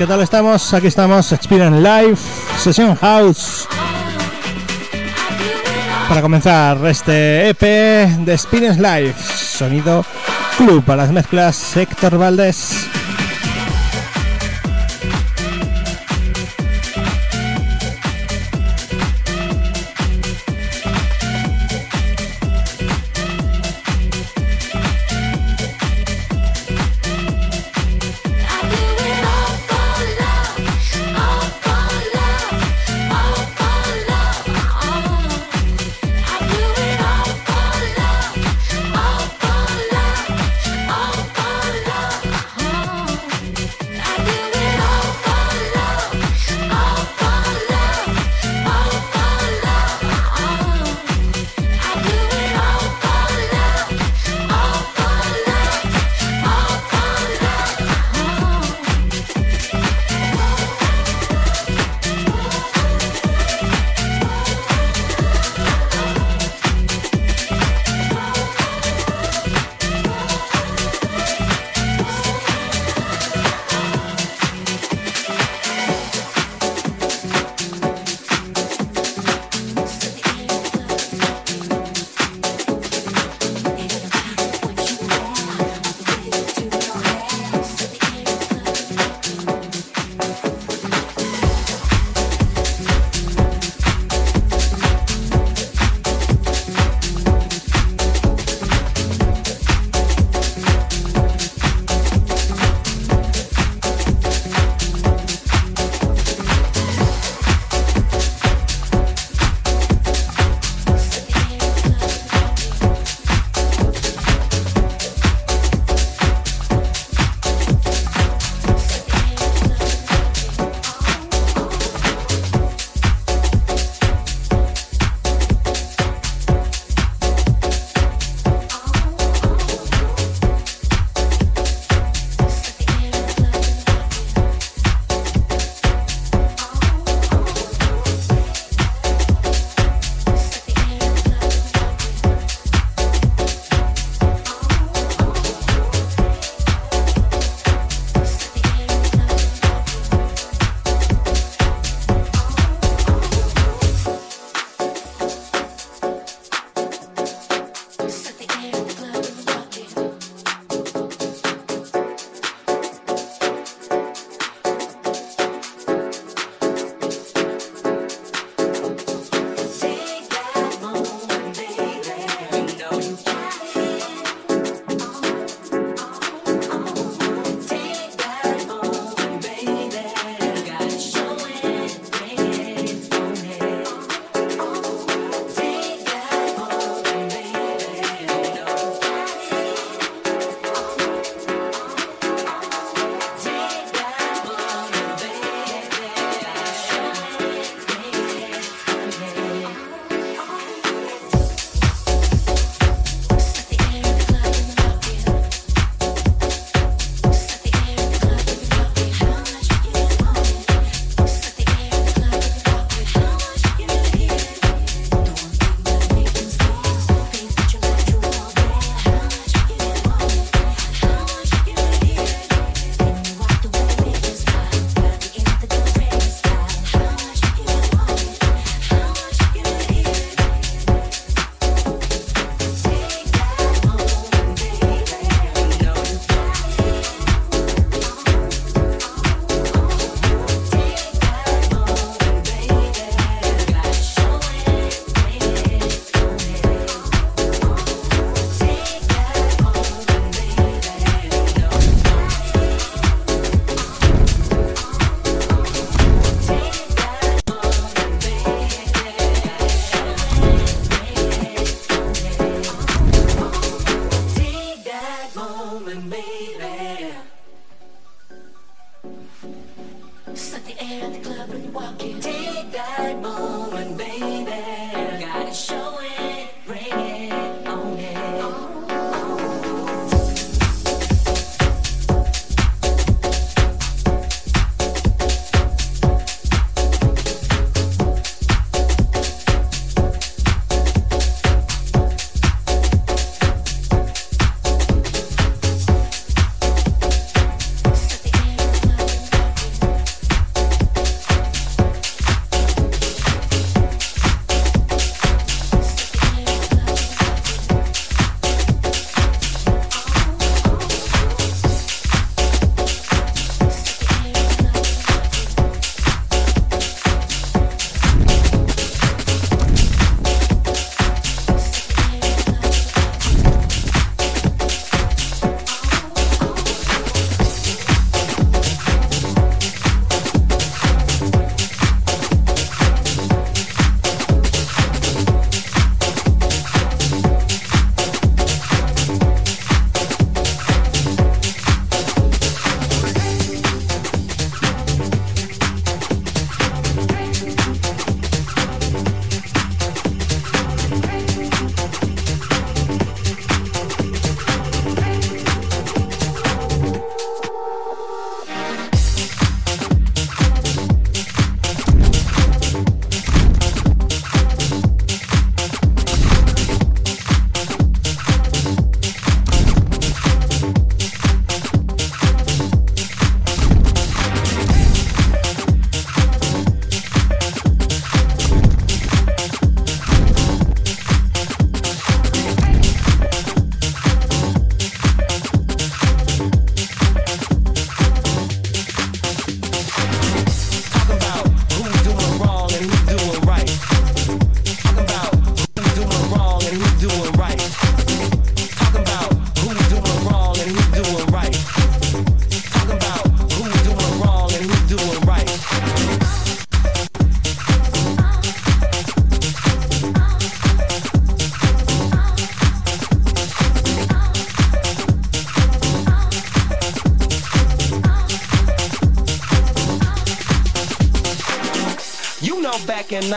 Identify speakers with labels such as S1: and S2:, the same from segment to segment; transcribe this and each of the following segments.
S1: ¿Qué tal estamos? Aquí estamos, Experience Live, Session House.
S2: Para
S1: comenzar este EP de Experience Live, sonido club para las mezclas Héctor Valdés.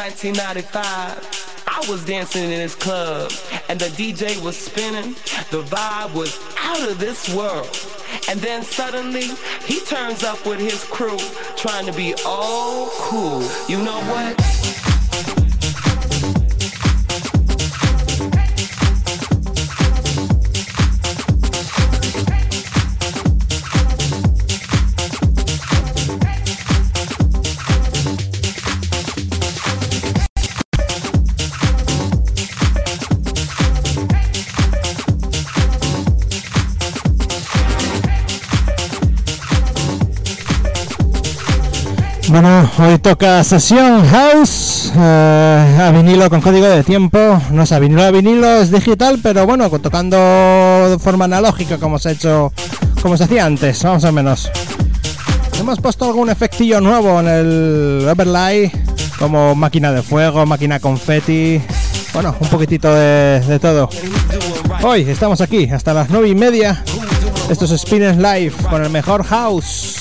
S3: 1995, I was dancing in this club and the DJ was spinning. The vibe was out of this world. And then suddenly he turns up with his crew trying to be all cool. You know what?
S1: Hoy toca sesión house eh, a vinilo con código de tiempo. No es a vinilo, a vinilo es digital, pero bueno, tocando de forma analógica como se ha hecho, como se hacía antes, vamos a menos. Hemos puesto algún efectillo nuevo en el overlay, como máquina de fuego, máquina confetti, bueno, un poquitito de, todo. Hoy estamos aquí hasta las nueve y media.
S3: Esto es Spinners Live con el
S1: mejor house.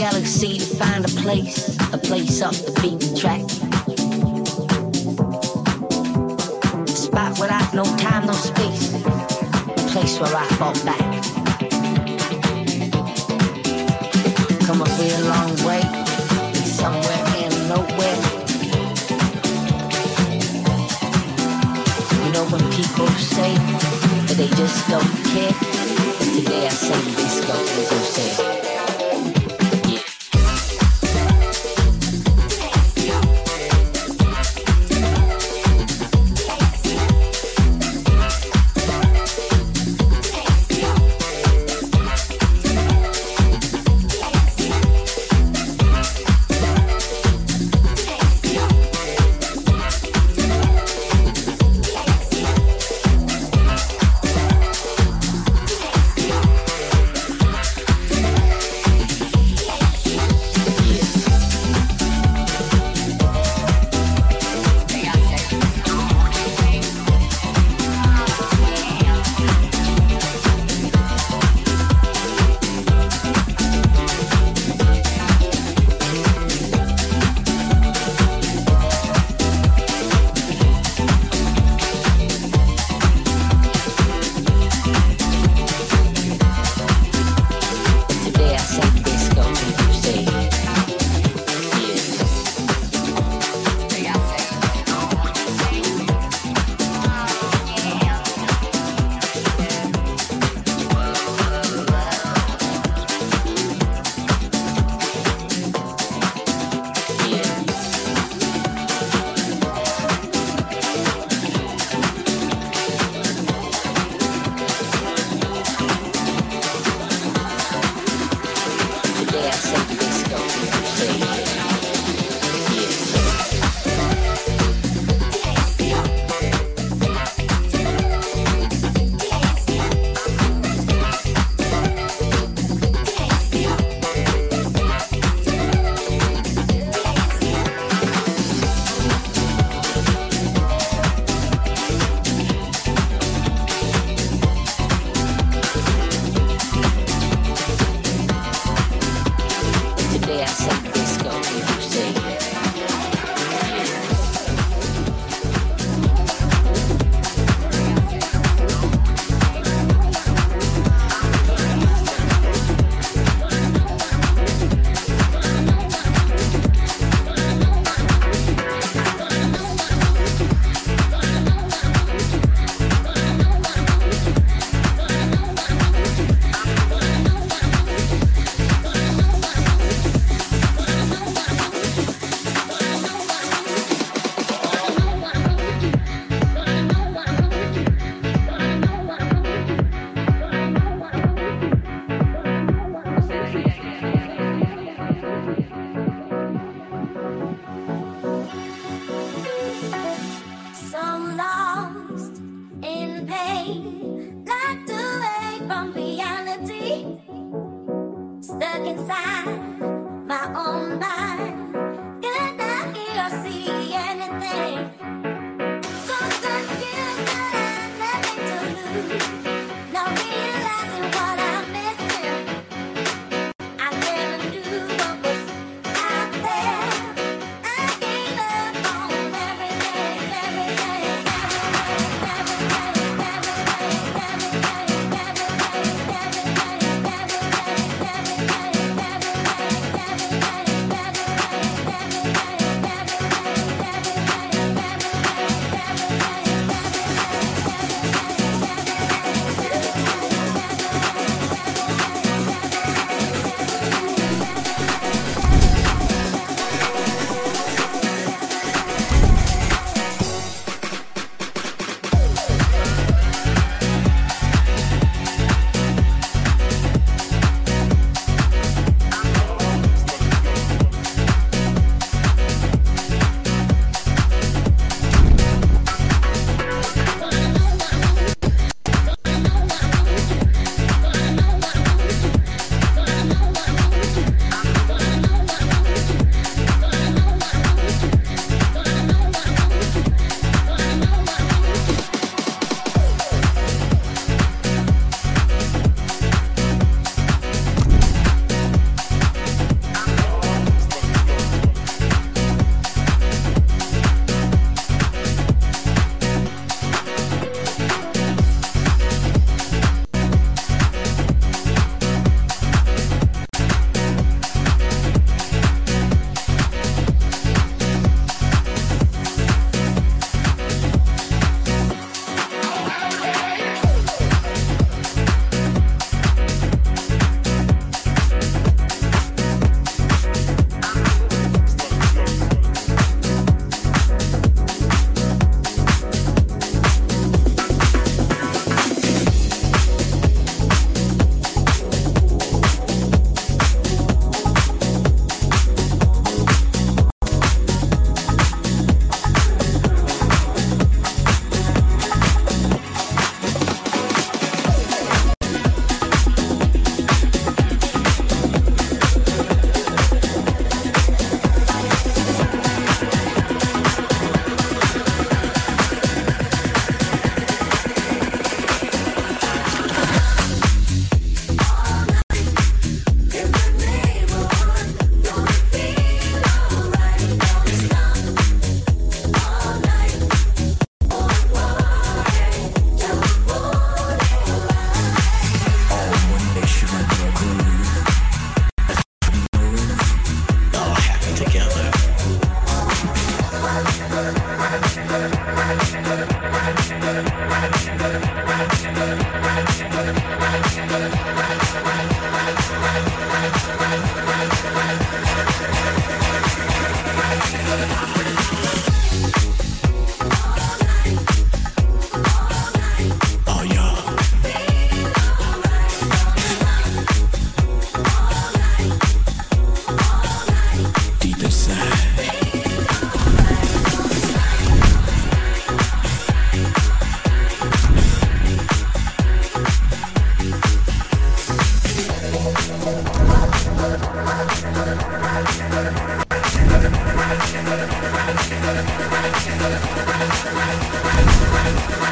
S4: galaxy to find a place, a place off the beaten track. A spot without no time, no space, a place where I fall back. Come a real long way, somewhere in nowhere. You know when people say that they just don't care, but today I say this goes, this goes,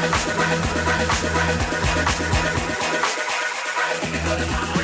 S5: Thank you.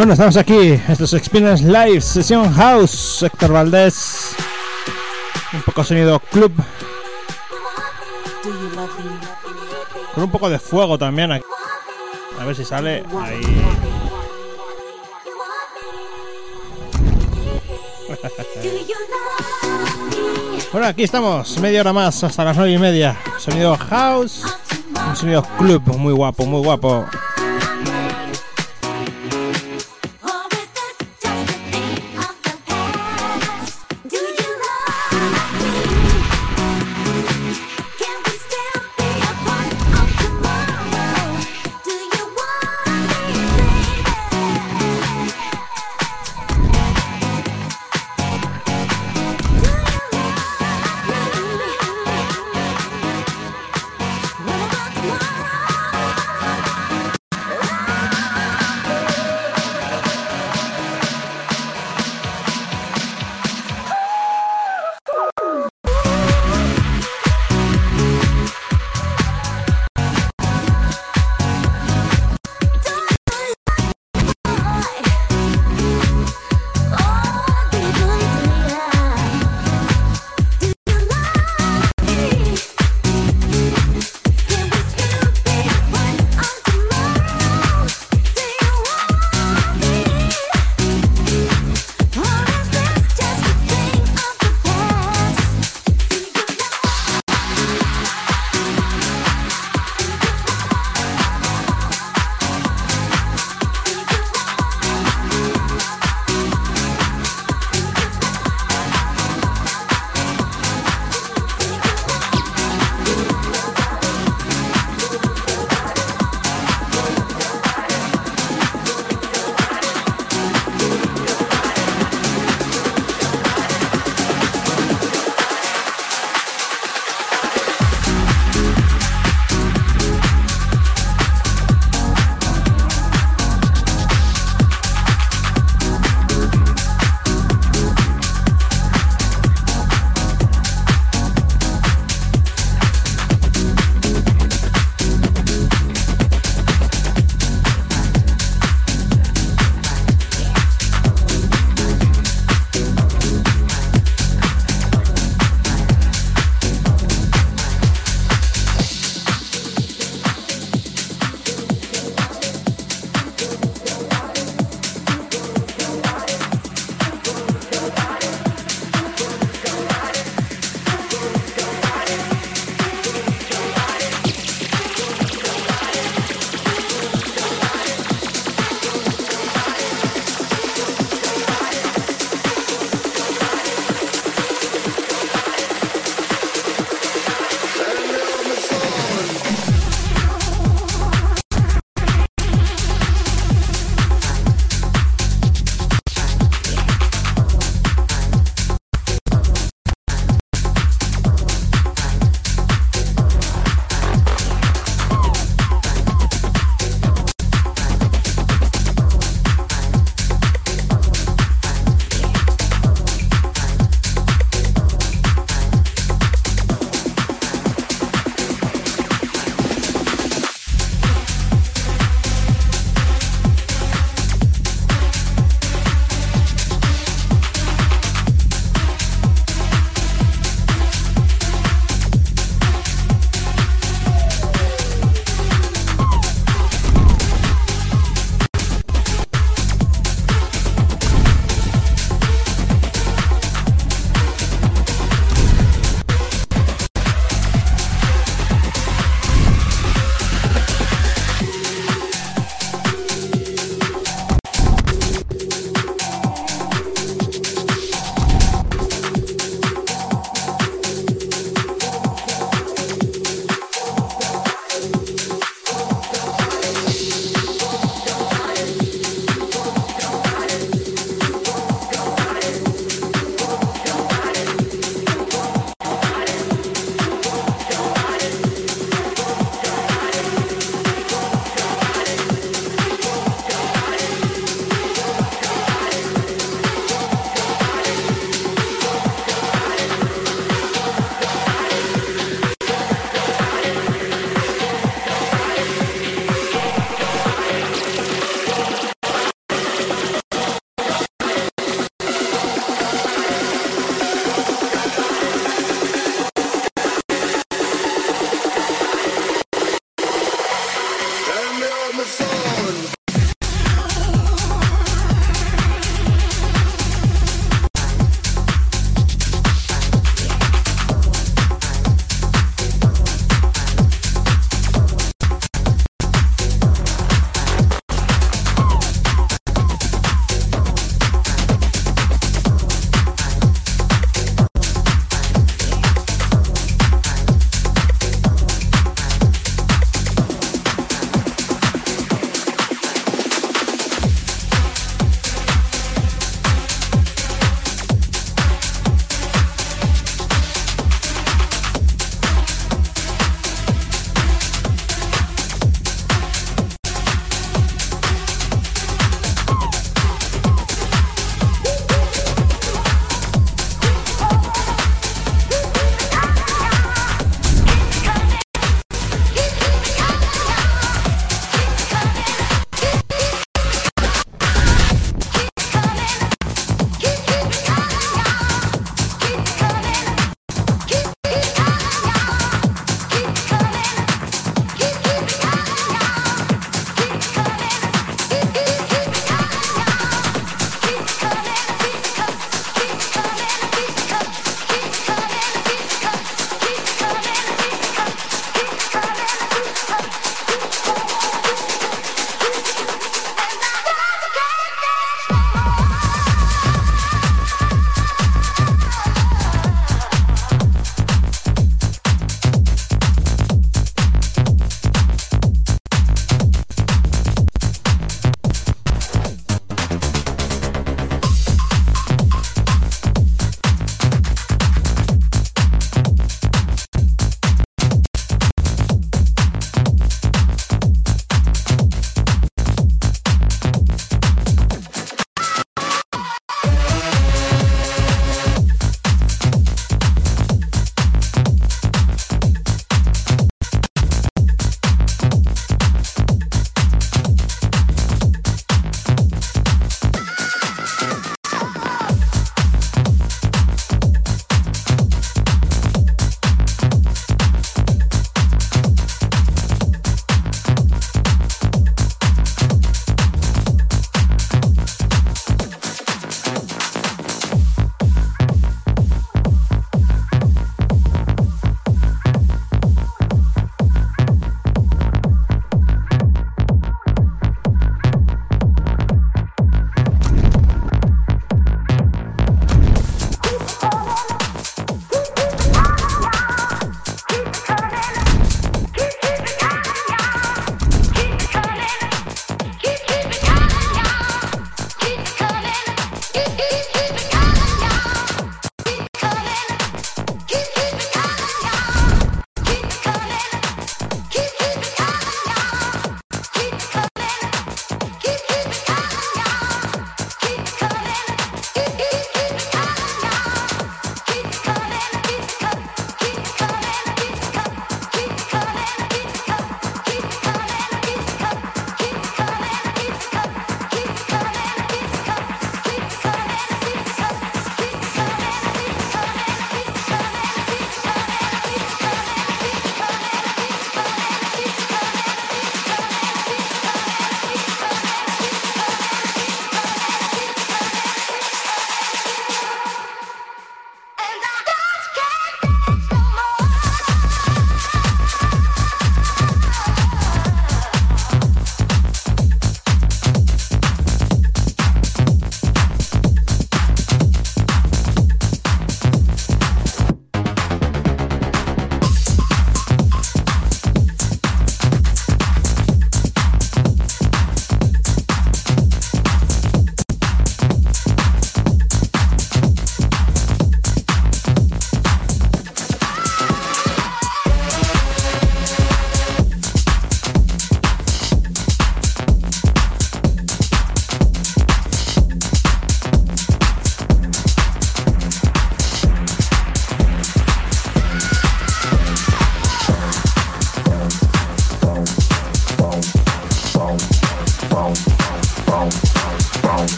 S1: Bueno, estamos aquí, esto es Experience Live, sesión house, Héctor Valdés, un poco sonido club, con un poco de fuego también aquí. A ver si sale ahí. bueno, aquí estamos, media hora más, hasta las nueve y media. Sonido house, un sonido club, muy guapo, muy guapo.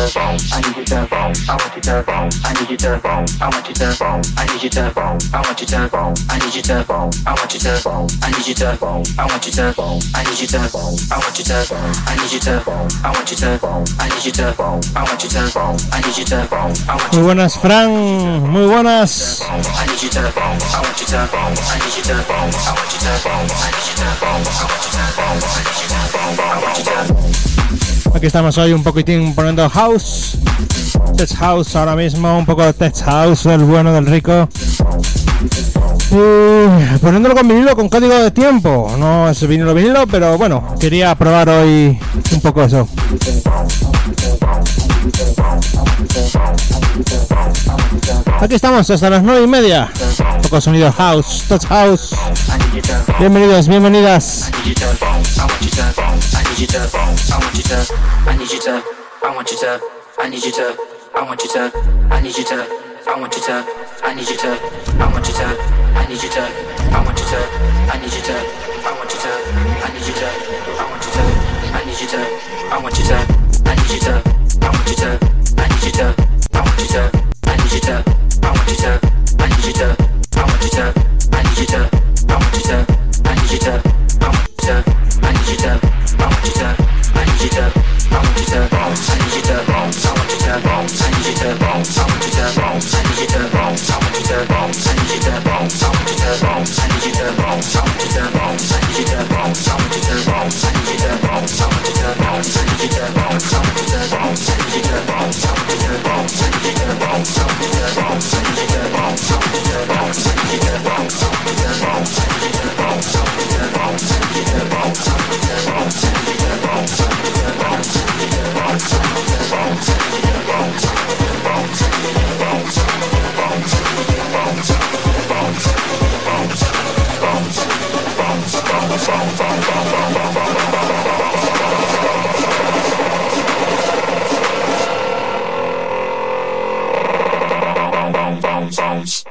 S6: you to I need you to I want you to I need you to I want you to I need you to I want you to I need you to I want you to I need you to I want you to I need you to I want you to I need you to I want you to I need you to I want you to I need you to I
S1: want Muy buenas Fran, muy buenas. I need you to I want you to I need you to I want you to I need you to I want you to I want you to Aquí estamos hoy un poquitín poniendo house, tech house ahora mismo, un poco de tech house, el bueno, del rico. Y poniéndolo con vinilo con código de tiempo, no es vinilo vinilo, pero bueno, quería probar hoy un poco eso. Aquí estamos hasta las 9 y media. Un poco sonido house, touch house. Bienvenidos, bienvenidas. you to, I want you to, I need you to, I want you to, I need you to, I want you to, I need you to, I want you to, I need you to, I want you to, I need you to, I want you to, I need you to, I want you to, I need you to, I want you to, I need you to, I want you to. sounds.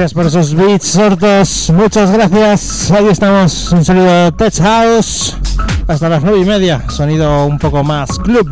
S1: Gracias por esos beats sordos. Muchas gracias. Ahí estamos. Un sonido Tech House. Hasta las nueve y media. Sonido un poco más club.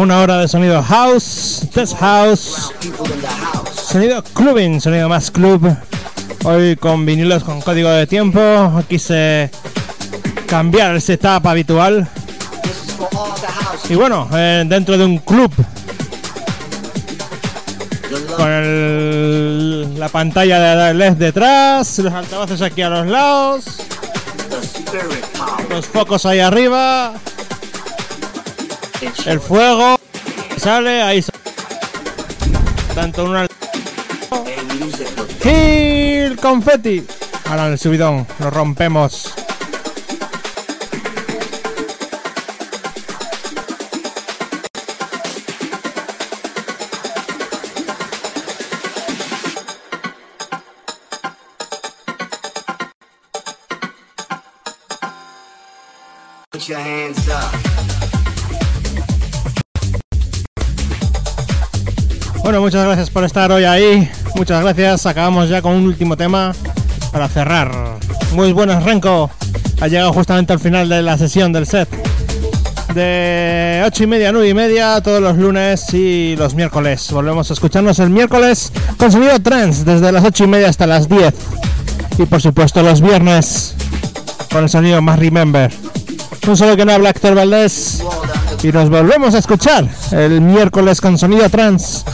S1: Una hora de sonido house, test house, sonido clubbing, sonido más club. Hoy con vinilos con código de tiempo. Quise cambiar el setup habitual.
S7: Y
S1: bueno, eh, dentro de un club con la pantalla de LED detrás, los altavoces aquí a los lados,
S7: los
S1: focos ahí arriba,
S7: el
S1: fuego sale ahí sale. tanto una el confeti ahora el subidón lo rompemos por estar hoy ahí. Muchas gracias. Acabamos ya con un último tema para cerrar. Muy buenas, Renko. Ha llegado justamente al final de la sesión del set. De 8 y media a 9 y media todos los lunes y los miércoles. Volvemos a escucharnos el miércoles con sonido trans desde las 8 y media hasta las 10. Y por supuesto los viernes con el sonido más Remember. Un solo que no habla Héctor Valdés.
S7: Y nos
S1: volvemos a escuchar el miércoles con sonido trans.